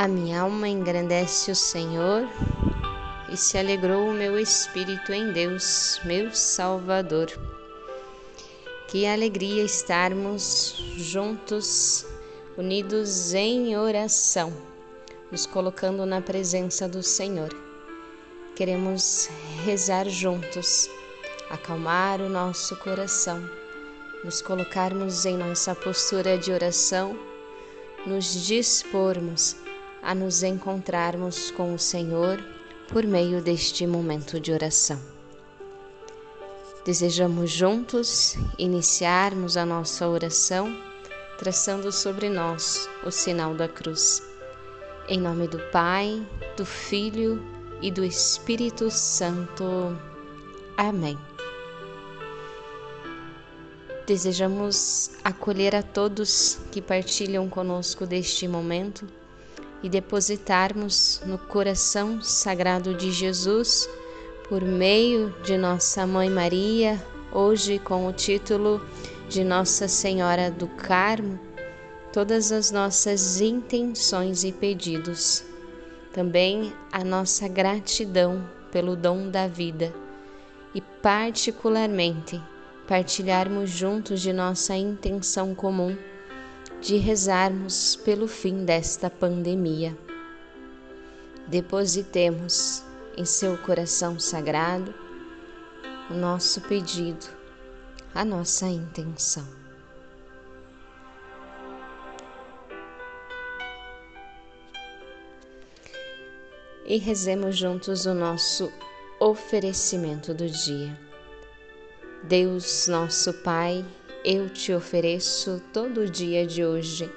A minha alma engrandece o Senhor e se alegrou o meu espírito em Deus, meu Salvador. Que alegria estarmos juntos, unidos em oração, nos colocando na presença do Senhor. Queremos rezar juntos, acalmar o nosso coração, nos colocarmos em nossa postura de oração, nos dispormos a nos encontrarmos com o Senhor por meio deste momento de oração. Desejamos juntos iniciarmos a nossa oração traçando sobre nós o sinal da cruz. Em nome do Pai, do Filho e do Espírito Santo. Amém. Desejamos acolher a todos que partilham conosco deste momento e depositarmos no coração sagrado de Jesus, por meio de Nossa Mãe Maria, hoje com o título de Nossa Senhora do Carmo, todas as nossas intenções e pedidos. Também a nossa gratidão pelo dom da vida e, particularmente, partilharmos juntos de nossa intenção comum de rezarmos pelo fim desta pandemia. Depositemos em seu coração sagrado o nosso pedido, a nossa intenção. E rezemos juntos o nosso oferecimento do dia. Deus, nosso Pai, eu te ofereço todo o dia de hoje,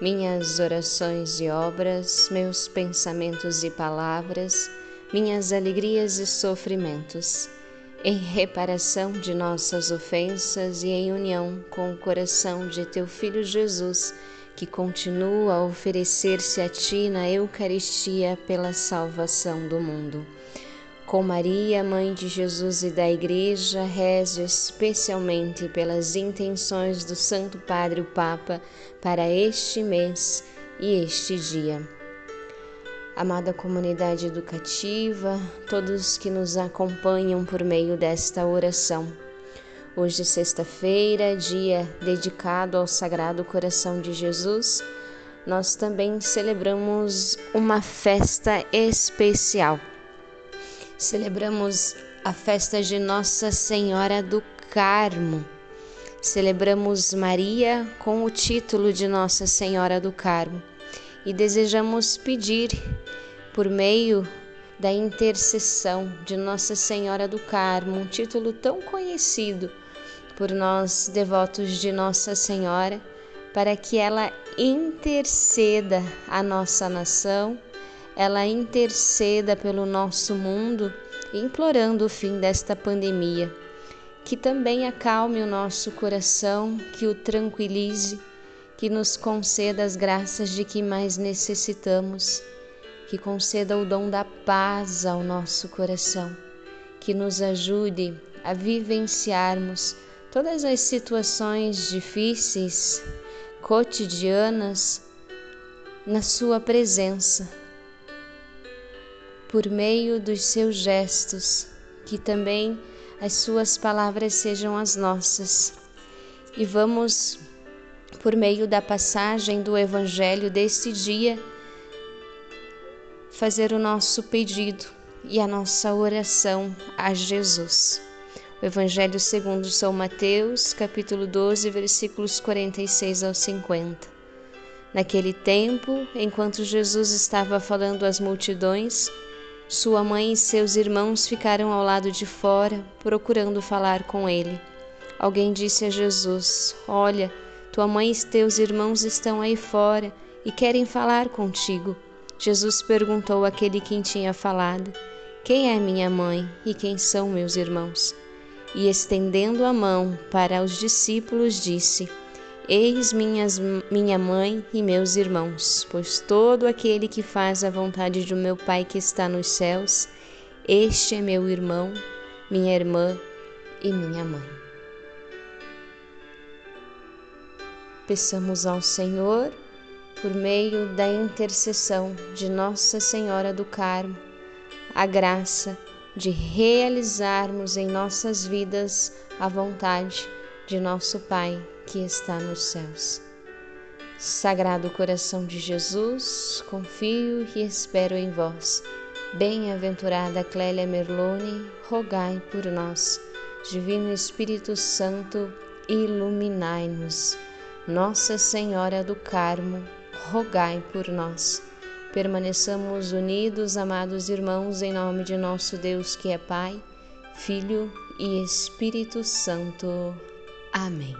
minhas orações e obras, meus pensamentos e palavras, minhas alegrias e sofrimentos, em reparação de nossas ofensas e em união com o coração de teu Filho Jesus, que continua a oferecer-se a ti na Eucaristia pela salvação do mundo. Com Maria, Mãe de Jesus e da Igreja, rezo especialmente pelas intenções do Santo Padre o Papa para este mês e este dia. Amada comunidade educativa, todos que nos acompanham por meio desta oração. Hoje, sexta-feira, dia dedicado ao Sagrado Coração de Jesus, nós também celebramos uma festa especial celebramos a festa de Nossa Senhora do Carmo. Celebramos Maria com o título de Nossa Senhora do Carmo e desejamos pedir, por meio da intercessão de Nossa Senhora do Carmo, um título tão conhecido por nós devotos de Nossa Senhora, para que ela interceda a nossa nação ela interceda pelo nosso mundo, implorando o fim desta pandemia, que também acalme o nosso coração, que o tranquilize, que nos conceda as graças de que mais necessitamos, que conceda o dom da paz ao nosso coração, que nos ajude a vivenciarmos todas as situações difíceis, cotidianas, na Sua presença por meio dos seus gestos, que também as suas palavras sejam as nossas. E vamos, por meio da passagem do Evangelho deste dia, fazer o nosso pedido e a nossa oração a Jesus. O Evangelho segundo São Mateus, capítulo 12, versículos 46 ao 50. Naquele tempo, enquanto Jesus estava falando às multidões, sua mãe e seus irmãos ficaram ao lado de fora, procurando falar com ele. Alguém disse a Jesus: Olha, tua mãe e teus irmãos estão aí fora e querem falar contigo. Jesus perguntou àquele quem tinha falado: Quem é minha mãe e quem são meus irmãos? E estendendo a mão para os discípulos, disse: Eis minhas, minha mãe e meus irmãos, pois todo aquele que faz a vontade do meu Pai que está nos céus, este é meu irmão, minha irmã e minha mãe. Peçamos ao Senhor por meio da intercessão de Nossa Senhora do Carmo, a graça de realizarmos em nossas vidas a vontade de nosso Pai que está nos céus. Sagrado coração de Jesus, confio e espero em vós. Bem-aventurada Clélia Merlone, rogai por nós. Divino Espírito Santo, iluminai-nos. Nossa Senhora do Carmo, rogai por nós. Permaneçamos unidos, amados irmãos, em nome de nosso Deus que é Pai, Filho e Espírito Santo. Amém.